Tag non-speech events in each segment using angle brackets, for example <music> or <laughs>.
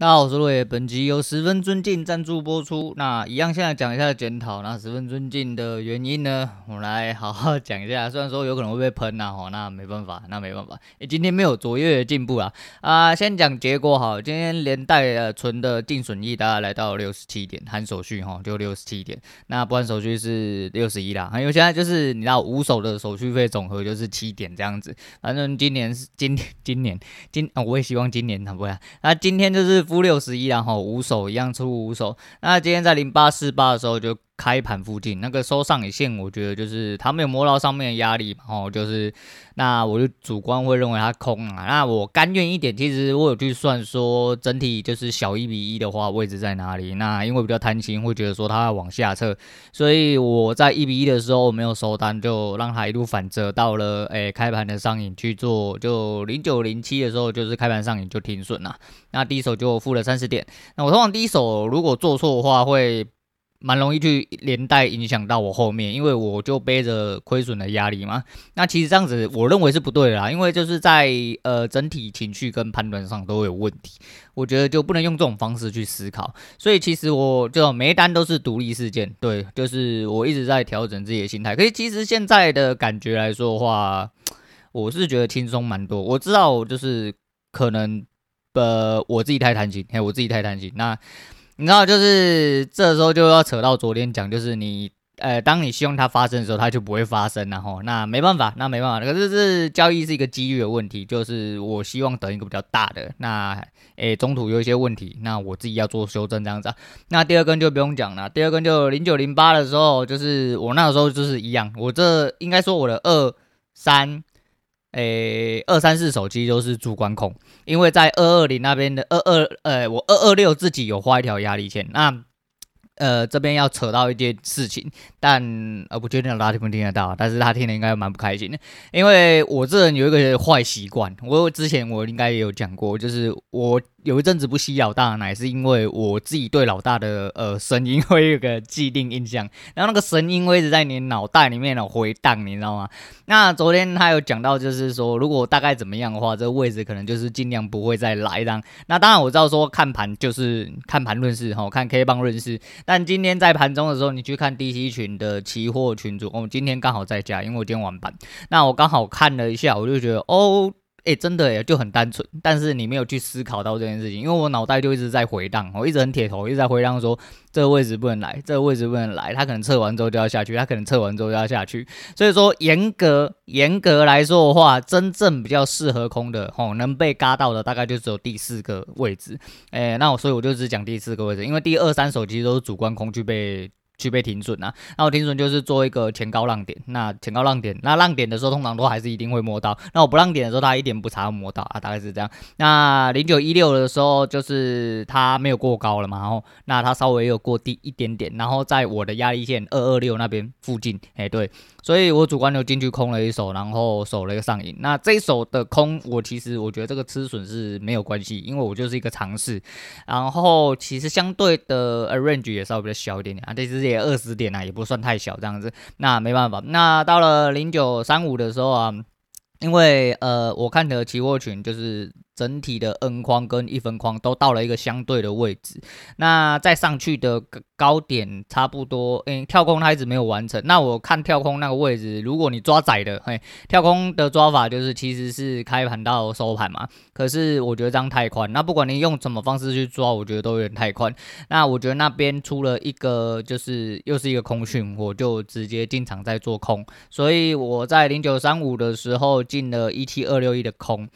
大家好，我是陆野。本集由十分尊敬赞助播出。那一样，现在讲一下检讨。那十分尊敬的原因呢？我们来好好讲一下。虽然说有可能会被喷呐，吼，那没办法，那没办法。诶，今天没有卓越的进步啊。啊，先讲结果好。今天连带呃存的净损益大概来到六十七点，含手续哈，就六十七点。那不含手续是六十一啦。还有现在就是你知道五手的手续费总和就是七点这样子。反正今年是今今年今啊，我也希望今年它不会。那今天就是。负六十一，然后五手一样出五手。那今天在零八四八的时候就开盘附近那个收上影线，我觉得就是它没有摸到上面的压力嘛，哦，就是那我就主观会认为它空啊。那我甘愿一点，其实我有去算说整体就是小一比一的话位置在哪里。那因为比较贪心，会觉得说它要往下撤，所以我在一比一的时候没有收单，就让它一路反折到了诶开盘的上影去做，就零九零七的时候就是开盘上影就停损了。那第一手就负了三十点。那我通常第一手如果做错的话会。蛮容易去连带影响到我后面，因为我就背着亏损的压力嘛。那其实这样子，我认为是不对的啦，因为就是在呃整体情绪跟判断上都有问题。我觉得就不能用这种方式去思考。所以其实我就每一单都是独立事件，对，就是我一直在调整自己的心态。可是其实现在的感觉来说的话，我是觉得轻松蛮多。我知道就是可能呃我自己太贪心，嘿，我自己太贪心。那。你知道，就是这时候就要扯到昨天讲，就是你，呃，当你希望它发生的时候，它就不会发生，然后那没办法，那没办法。可是这交易是一个几率的问题，就是我希望等一个比较大的，那，诶，中途有一些问题，那我自己要做修正这样子啊。那第二根就不用讲了，第二根就零九零八的时候，就是我那个时候就是一样，我这应该说我的二三。诶，二三四手机都是主观控，因为在二二零那边的二二，诶，我二二六自己有画一条压力线，那。呃，这边要扯到一件事情，但呃，不确定大家听不听得到，但是他听了应该蛮不开心的，因为我这人有一个坏习惯，我之前我应该也有讲过，就是我有一阵子不吸老大奶，是因为我自己对老大的呃声音会有个既定印象，然后那个声音会一直在你脑袋里面的回荡，你知道吗？那昨天他有讲到，就是说如果大概怎么样的话，这个位置可能就是尽量不会再来这样。那当然我知道说看盘就是看盘论事哈，看 K 棒论事。但今天在盘中的时候，你去看 DC 群的期货群主，我、哦、今天刚好在家，因为我今天晚班。那我刚好看了一下，我就觉得哦，诶，真的诶，就很单纯。但是你没有去思考到这件事情，因为我脑袋就一直在回荡，我一直很铁头，一直在回荡说。这个位置不能来，这个位置不能来，他可能测完之后就要下去，他可能测完之后就要下去。所以说，严格严格来说的话，真正比较适合空的，吼，能被嘎到的大概就只有第四个位置。诶，那我所以我就只讲第四个位置，因为第二三手其实都是主观空去被。去被停损啊，那我停损就是做一个前高浪点，那前高浪点，那浪点的时候通常都还是一定会摸到，那我不浪点的时候它一点不差摸到啊，大概是这样。那零九一六的时候就是它没有过高了嘛，然后那它稍微有过低一点点，然后在我的压力线二二六那边附近，哎对，所以我主观就进去空了一手，然后守了一个上影。那这一手的空，我其实我觉得这个吃损是没有关系，因为我就是一个尝试，然后其实相对的 arrange 也稍微比较小一点点啊，这是。也二十点啊，也不算太小这样子。那没办法，那到了零九三五的时候啊，因为呃，我看的期货群就是。整体的 N 框跟一分框都到了一个相对的位置，那再上去的高点差不多，嗯，跳空它一直没有完成。那我看跳空那个位置，如果你抓窄的，嘿，跳空的抓法就是其实是开盘到收盘嘛。可是我觉得这样太宽，那不管你用什么方式去抓，我觉得都有点太宽。那我觉得那边出了一个就是又是一个空讯，我就直接进场在做空，所以我在零九三五的时候进了一七二六一的空。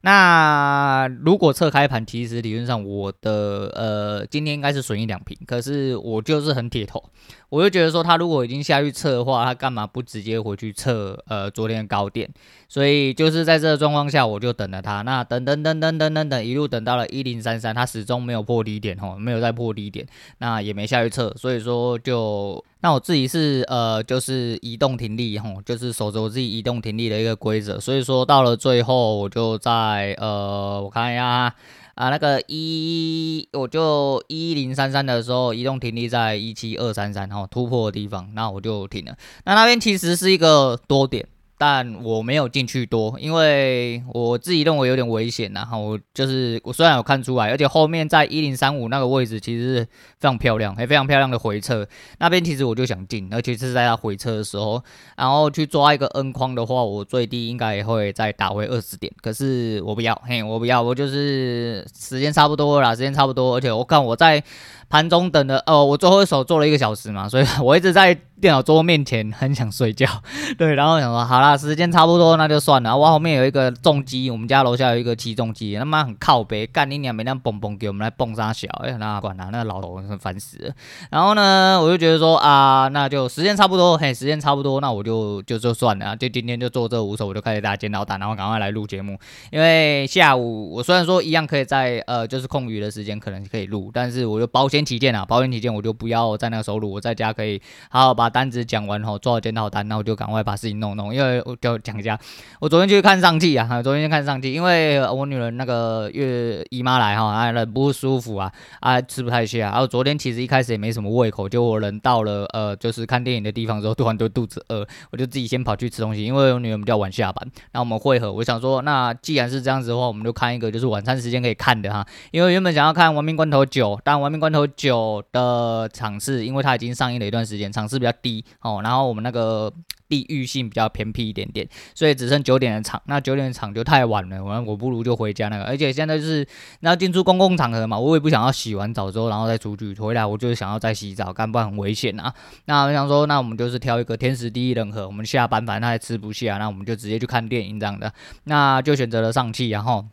那如果测开盘，其实理论上我的呃今天应该是损益两平，可是我就是很铁头，我就觉得说他如果已经下去测的话，他干嘛不直接回去测呃昨天的高点？所以就是在这个状况下，我就等了他。那等等等等等等等，一路等到了一零三三，他始终没有破低点哦，没有再破低点，那也没下去测，所以说就。那我自己是呃，就是移动停力吼，就是守着我自己移动停力的一个规则，所以说到了最后，我就在呃，我看一下啊，那个一，我就一零三三的时候，移动停力在一七二三三吼，突破的地方，那我就停了。那那边其实是一个多点。但我没有进去多，因为我自己认为有点危险。然后我就是我虽然有看出来，而且后面在一零三五那个位置其实是非常漂亮，也非常漂亮的回撤。那边其实我就想进，而且是在他回撤的时候，然后去抓一个 N 框的话，我最低应该也会再打回二十点。可是我不要，嘿，我不要，我就是时间差不多了啦，时间差不多，而且我看我在。盘中等的哦，我最后一手做了一个小时嘛，<laughs> 所以我一直在电脑桌面前很想睡觉，<laughs> 对，然后想说好啦，时间差不多那就算了。我后面有一个重机，我们家楼下有一个起重机，他妈很靠北，干你娘，每天蹦蹦给我们来蹦三小，哎，那管他，那老头很烦死了。然后呢，我就觉得说啊，那就时间差不多，嘿，时间差不多，那我就就就算了，就今天就做这五手，我就开始打煎熬蛋，然后赶快来录节目。因为下午我虽然说一样可以在呃就是空余的时间可能可以录，但是我就保险。起见啊，保险起见，我就不要在那个收入，我在家可以好好把单子讲完后，做好检讨单，那我就赶快把事情弄弄。因为我就讲一下，我昨天去看上汽啊，昨天去看上汽，因为我女儿那个月姨妈来哈，哎，人不舒服啊，啊，吃不太下。然后昨天其实一开始也没什么胃口，就我人到了呃，就是看电影的地方之后，突然就肚子饿，我就自己先跑去吃东西，因为我女儿比较晚下班，那我们会合，我想说，那既然是这样子的话，我们就看一个就是晚餐时间可以看的哈，因为原本想要看《亡命关头九》，但《亡命关头》九的场次，因为它已经上映了一段时间，场次比较低哦，然后我们那个地域性比较偏僻一点点，所以只剩九点的场，那九点的场就太晚了，我我不如就回家那个，而且现在就是那进出公共场合嘛，我也不想要洗完澡之后然后再出去，回来我就是想要再洗澡，干不然很危险啊。那我想说，那我们就是挑一个天时地利人和，我们下班反正他也吃不下，那我们就直接去看电影这样的，那就选择了上汽，然后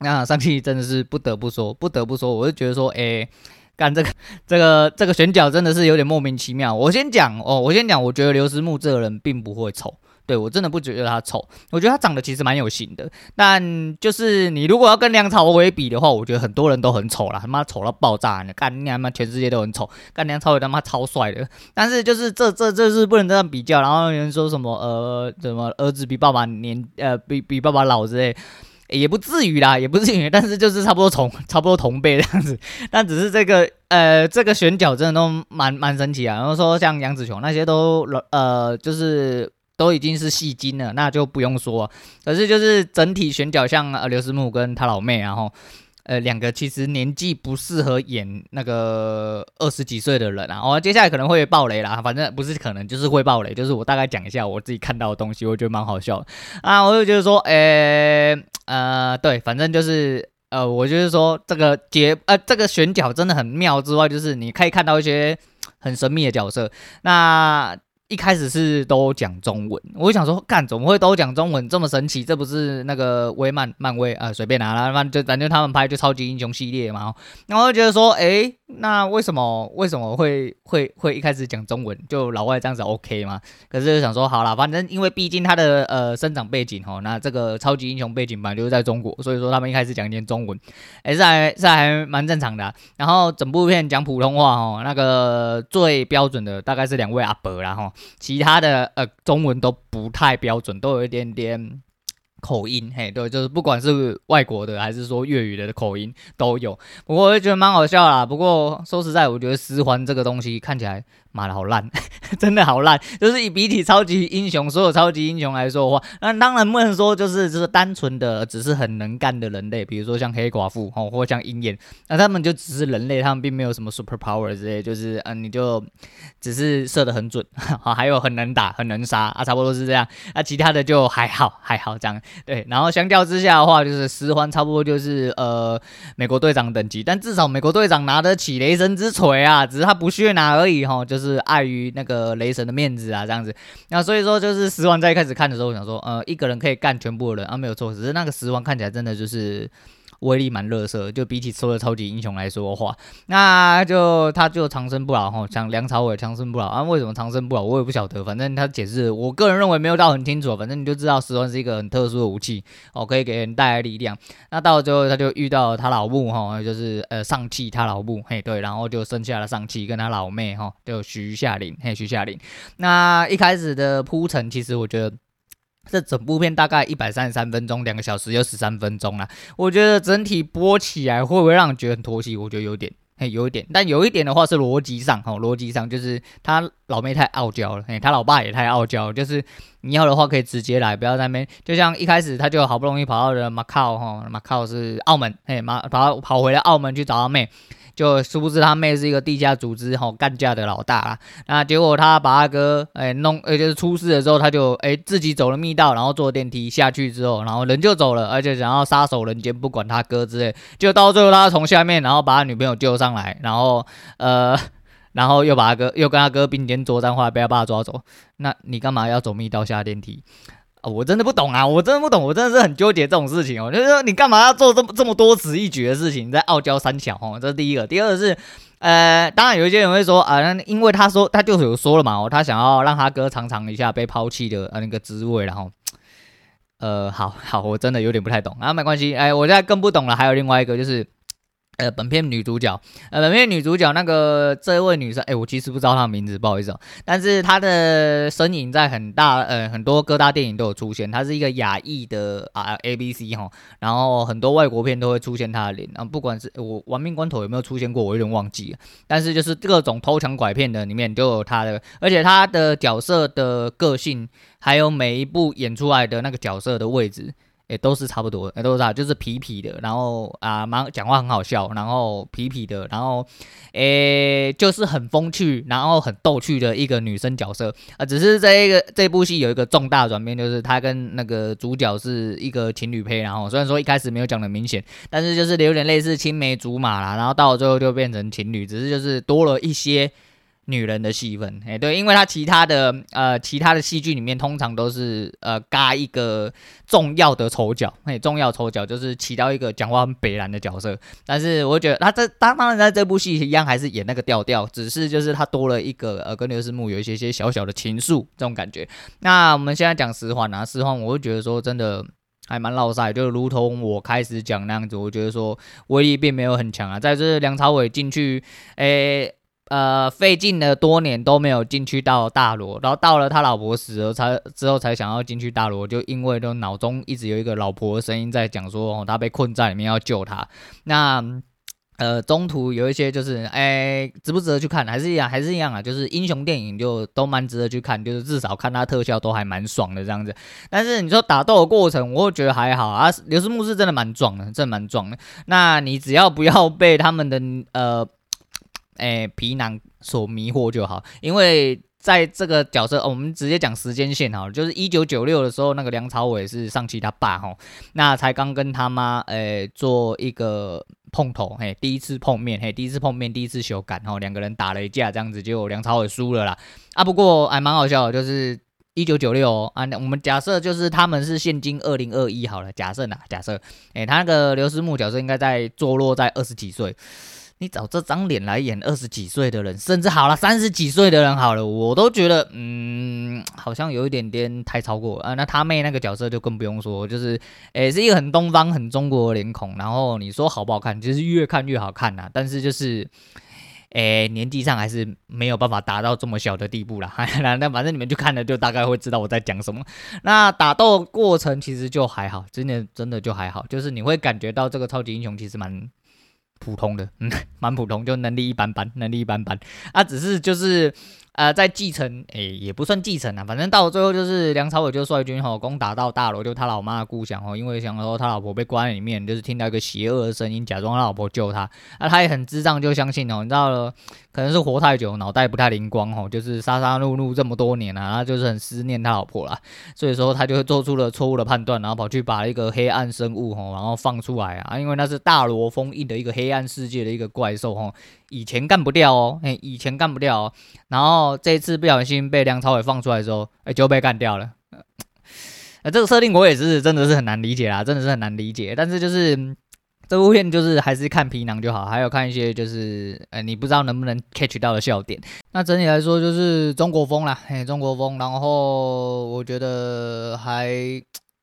那上汽真的是不得不说，不得不说，我就觉得说，哎。干这个这个这个选角真的是有点莫名其妙。我先讲哦，我先讲，我觉得刘思慕这个人并不会丑，对，我真的不觉得他丑，我觉得他长得其实蛮有型的。但就是你如果要跟梁朝伟比的话，我觉得很多人都很丑啦，他妈丑到爆炸呢。干你他妈全世界都很丑，干梁朝伟他妈超帅的。但是就是这这这是不能这样比较。然后有人说什么呃什么儿子比爸爸年呃比比爸爸老之类。也不至于啦，也不至于，但是就是差不多同差不多同辈这样子，但只是这个呃这个选角真的都蛮蛮神奇啊。然后说像杨紫琼那些都呃就是都已经是戏精了，那就不用说。可是就是整体选角像呃刘思慕跟他老妹，然后。呃，两个其实年纪不适合演那个二十几岁的人啊。哦，接下来可能会爆雷啦，反正不是可能就是会爆雷，就是我大概讲一下我自己看到的东西，我觉得蛮好笑啊。我就觉得说，诶，呃，对，反正就是呃，我就是说这个节呃这个选角真的很妙之外，就是你可以看到一些很神秘的角色，那。一开始是都讲中文，我就想说，干怎么会都讲中文这么神奇？这不是那个威漫漫威啊，随便拿啦，反正就反正他们拍就超级英雄系列嘛，然后就觉得说，诶。那为什么为什么会会会一开始讲中文就老外这样子 OK 吗？可是就想说好啦，反正因为毕竟他的呃生长背景哦，那这个超级英雄背景嘛就是在中国，所以说他们一开始讲一点中文，哎、欸、是还是还蛮正常的、然后整部片讲普通话哦，那个最标准的大概是两位阿伯啦齁，其他的呃中文都不太标准，都有一点点。口音，嘿，对，就是不管是外国的还是说粤语的口音都有，不过我就觉得蛮好笑啦。不过说实在，我觉得十环这个东西看起来。妈的好烂，<laughs> 真的好烂！就是以比起超级英雄，所有超级英雄来说的话，那当然不能说就是就是单纯的只是很能干的人类，比如说像黑寡妇哦，或像鹰眼，那他们就只是人类，他们并没有什么 super power 之类，就是嗯，你就只是射得很准，<laughs> 好，还有很能打，很能杀啊，差不多是这样。那其他的就还好，还好这样。对，然后相较之下的话，就是十环差不多就是呃美国队长等级，但至少美国队长拿得起雷神之锤啊，只是他不屑拿而已哈，就是。是碍于那个雷神的面子啊，这样子，那所以说就是十王在一开始看的时候，我想说，呃，一个人可以干全部的人啊，没有错，只是那个十王看起来真的就是。威力蛮垃圾，就比起所有超级英雄来说的话，那就他就长生不老哈，像梁朝伟长生不老啊？为什么长生不老？我也不晓得，反正他解释，我个人认为没有到很清楚，反正你就知道十环是一个很特殊的武器哦，可以给人带来力量。那到了最后，他就遇到他老母哈，就是呃上气他老母嘿对，然后就生下了上气跟他老妹哈，就徐夏玲嘿徐夏玲。那一开始的铺陈，其实我觉得。这整部片大概一百三十三分钟，两个小时又十三分钟啦。我觉得整体播起来会不会让人觉得很拖戏？我觉得有点，嘿，有一点，但有一点的话是逻辑上，哈，逻辑上就是他老妹太傲娇了，嘿，他老爸也太傲娇，就是你要的话可以直接来，不要在那边，就像一开始他就好不容易跑到了马卡，哈，马卡是澳门，嘿，马跑跑回来澳门去找他妹。就殊不知他妹是一个地下组织吼干架的老大啦，那结果他把他哥哎、弄，呃就是出事的时候他就哎、自己走了密道，然后坐电梯下去之后，然后人就走了，而且想要杀手人间不管他哥之类，就到最后他从下面然后把他女朋友救上上来，然后呃 <laughs> 然后又把他哥又跟他哥并肩作战，后来被他爸抓走，那你干嘛要走密道下电梯？啊，我真的不懂啊！我真的不懂，我真的是很纠结这种事情哦。就是说，你干嘛要做这么这么多此一举的事情？在傲娇三小哦，这是第一个。第二个是，呃，当然有一些人会说啊，因为他说他就是有说了嘛，哦，他想要让他哥尝尝一下被抛弃的那个滋味，然后，呃，好好，我真的有点不太懂啊，没关系，哎，我现在更不懂了。还有另外一个就是。呃，本片女主角，呃，本片女主角那个这位女生，哎，我其实不知道她的名字，不好意思哦。但是她的身影在很大，呃，很多各大电影都有出现。她是一个亚裔的啊，A B C 哈，然后很多外国片都会出现她的脸。然后不管是我玩命关头有没有出现过，我有点忘记了。但是就是各种偷抢拐骗的里面都有她的，而且她的角色的个性，还有每一部演出来的那个角色的位置。也、都是差不多，也、都是啊，就是痞痞的，然后啊，蛮讲话很好笑，然后痞痞的，然后，诶、就是很风趣，然后很逗趣的一个女生角色啊。只是这一个这部戏有一个重大转变，就是她跟那个主角是一个情侣配，然后虽然说一开始没有讲的明显，但是就是有点类似青梅竹马啦，然后到了最后就变成情侣，只是就是多了一些。女人的戏份，哎，对，因为他其他的呃，其他的戏剧里面通常都是呃，嘎一个重要的丑角，哎，重要丑角就是起到一个讲话很北然的角色。但是我觉得他这当当然在这部戏一样还是演那个调调，只是就是他多了一个呃，跟刘思慕有一些些小小的情愫这种感觉。那我们现在讲实话啊，实话我会觉得说真的还蛮落赛，就如同我开始讲那样子，我觉得说威力并没有很强啊。在这梁朝伟进去，哎。呃，费尽了多年都没有进去到大罗，然后到了他老婆死了才之后才想要进去大罗，就因为都脑中一直有一个老婆的声音在讲说，哦，他被困在里面要救他。那呃，中途有一些就是，哎，值不值得去看？还是一样，还是一样啊，就是英雄电影就都蛮值得去看，就是至少看他特效都还蛮爽的这样子。但是你说打斗的过程，我觉得还好啊。刘思慕是真的蛮壮的，真的蛮壮的。那你只要不要被他们的呃。诶，皮囊所迷惑就好，因为在这个角色，我们直接讲时间线好了，就是一九九六的时候，那个梁朝伟是上期他爸吼，那才刚跟他妈诶做一个碰头，嘿，第一次碰面，嘿，第一次碰面，第一次修改，吼，两个人打了一架，这样子，就梁朝伟输了啦，啊，不过还蛮好笑，就是一九九六啊，我们假设就是他们是现今二零二一好了，假设呢，假设，诶，他那个刘思慕角色应该在坐落在二十几岁。你找这张脸来演二十几岁的人，甚至好了三十几岁的人好了，我都觉得嗯，好像有一点点太超过啊。那他妹那个角色就更不用说，就是诶、是一个很东方、很中国脸孔。然后你说好不好看，就是越看越好看呐、但是就是诶、年纪上还是没有办法达到这么小的地步啦。那 <laughs> 那反正你们就看了就大概会知道我在讲什么。那打斗过程其实就还好，真的真的就还好，就是你会感觉到这个超级英雄其实蛮。普通的，嗯，<laughs> 蛮普通，就能力一般般，能力一般般，啊，只是就是。呃，在继承，诶、也不算继承啊，反正到最后就是梁朝伟就率军吼攻打到大罗，就他老妈的故乡吼，因为想说他老婆被关在里面，就是听到一个邪恶的声音，假装他老婆救他，那他也很智障，就相信哦，你知道了，可能是活太久，脑袋不太灵光吼，就是杀杀戮戮这么多年啊，他就是很思念他老婆啦，所以说他就做出了错误的判断，然后跑去把一个黑暗生物吼，然后放出来啊，因为那是大罗封印的一个黑暗世界的一个怪兽吼。以前干不掉哦，哎，以前干不掉哦，然后这一次不小心被梁朝伟放出来的时候，哎，就被干掉了。呃，这个设定我也是真的是很难理解啦，真的是很难理解。但是就是这部片就是还是看皮囊就好，还有看一些就是呃你不知道能不能 catch 到的笑点。那整体来说就是中国风啦，嘿，中国风。然后我觉得还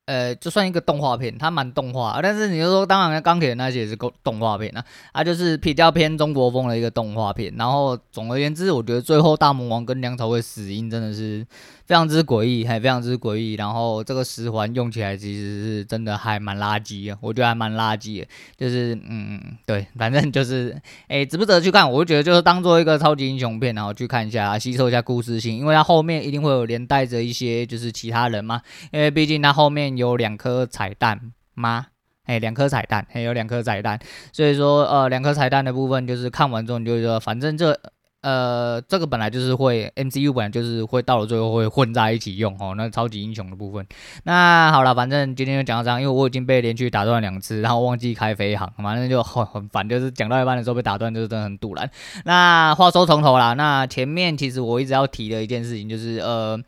呃，就算一个动画片，它蛮动画，但是你就说，当然钢铁那些也是动动画片啊，它就是比较偏中国风的一个动画片。然后总而言之，我觉得最后大魔王跟梁朝伟死因真的是非常之诡异，还非常之诡异。然后这个十环用起来其实是真的还蛮垃圾的，我觉得还蛮垃圾的。就是嗯，对，反正就是哎、值不值得去看？我就觉得就是当做一个超级英雄片，然后去看一下，吸收一下故事性，因为它后面一定会有连带着一些就是其他人嘛，因为毕竟它后面。有两颗彩蛋吗？哎，两颗彩蛋，还有两颗彩蛋，所以说，呃，两颗彩蛋的部分就是看完之后你就说，反正这，呃，这个本来就是会 MCU 本来就是会到了最后会混在一起用哦，那超级英雄的部分。那好了，反正今天就讲到这样，因为我已经被连续打断两次，然后忘记开飞航，反正就很很烦，就是讲到一半的时候被打断，就是真的很赌烂。那话说从头啦，那前面其实我一直要提的一件事情就是，呃。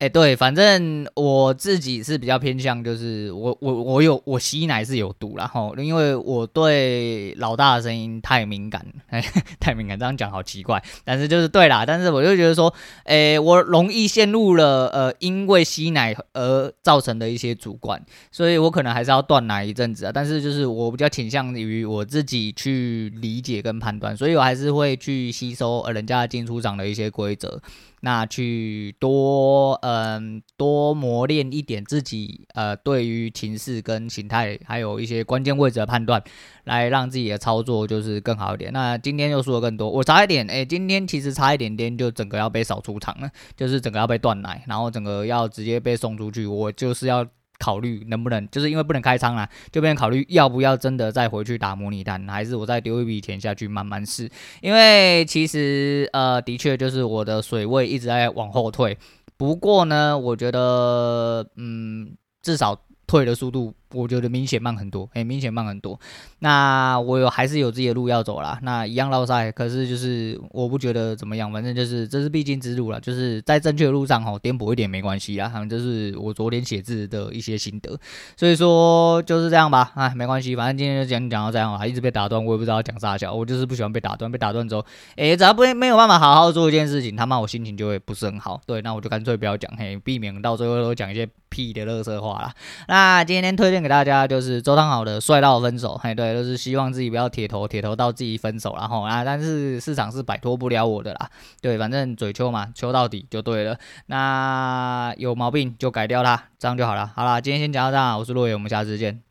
哎，对，反正我自己是比较偏向，就是我我我有我吸奶是有毒啦吼，因为我对老大的声音太敏感，哎，<laughs> 太敏感，这样讲好奇怪，但是就是对啦，但是我就觉得说，哎，我容易陷入了呃，因为吸奶而造成的一些主观，所以我可能还是要断奶一阵子啊，但是就是我比较倾向于我自己去理解跟判断，所以我还是会去吸收呃人家进出场的一些规则。那去多嗯、多磨练一点自己呃对于情势跟形态还有一些关键位置的判断，来让自己的操作就是更好一点。那今天又说的更多，我差一点哎，今天其实差一点点就整个要被扫出场了，就是整个要被断奶，然后整个要直接被送出去，我就是要。考虑能不能，就是因为不能开仓啊，就变考虑要不要真的再回去打模拟单，还是我再丢一笔钱下去慢慢试。因为其实呃，的确就是我的水位一直在往后退。不过呢，我觉得嗯，至少退的速度。我觉得明显慢很多，哎、明显慢很多。那我有还是有自己的路要走啦。那一样绕赛，可是就是我不觉得怎么样，反正就是这是必经之路了，就是在正确的路上吼，颠簸一点没关系啦。反正就是我昨天写字的一些心得，所以说就是这样吧。哎，没关系，反正今天就讲讲到这样了，一直被打断，我也不知道讲啥笑，我就是不喜欢被打断，被打断之后，哎、只要不没有办法好好做一件事情，他妈我心情就会不是很好。对，那我就干脆不要讲，嘿，避免到最后都讲一些屁的垃圾话啦。那今天推荐给大家就是。周汤豪的帅到分手，嘿，对，就是希望自己不要铁头，铁头到自己分手，然后啊，但是市场是摆脱不了我的啦，对，反正嘴抽嘛，抽到底就对了，那有毛病就改掉它，这样就好了。好啦，今天先讲到这，我是洛野，我们下次见。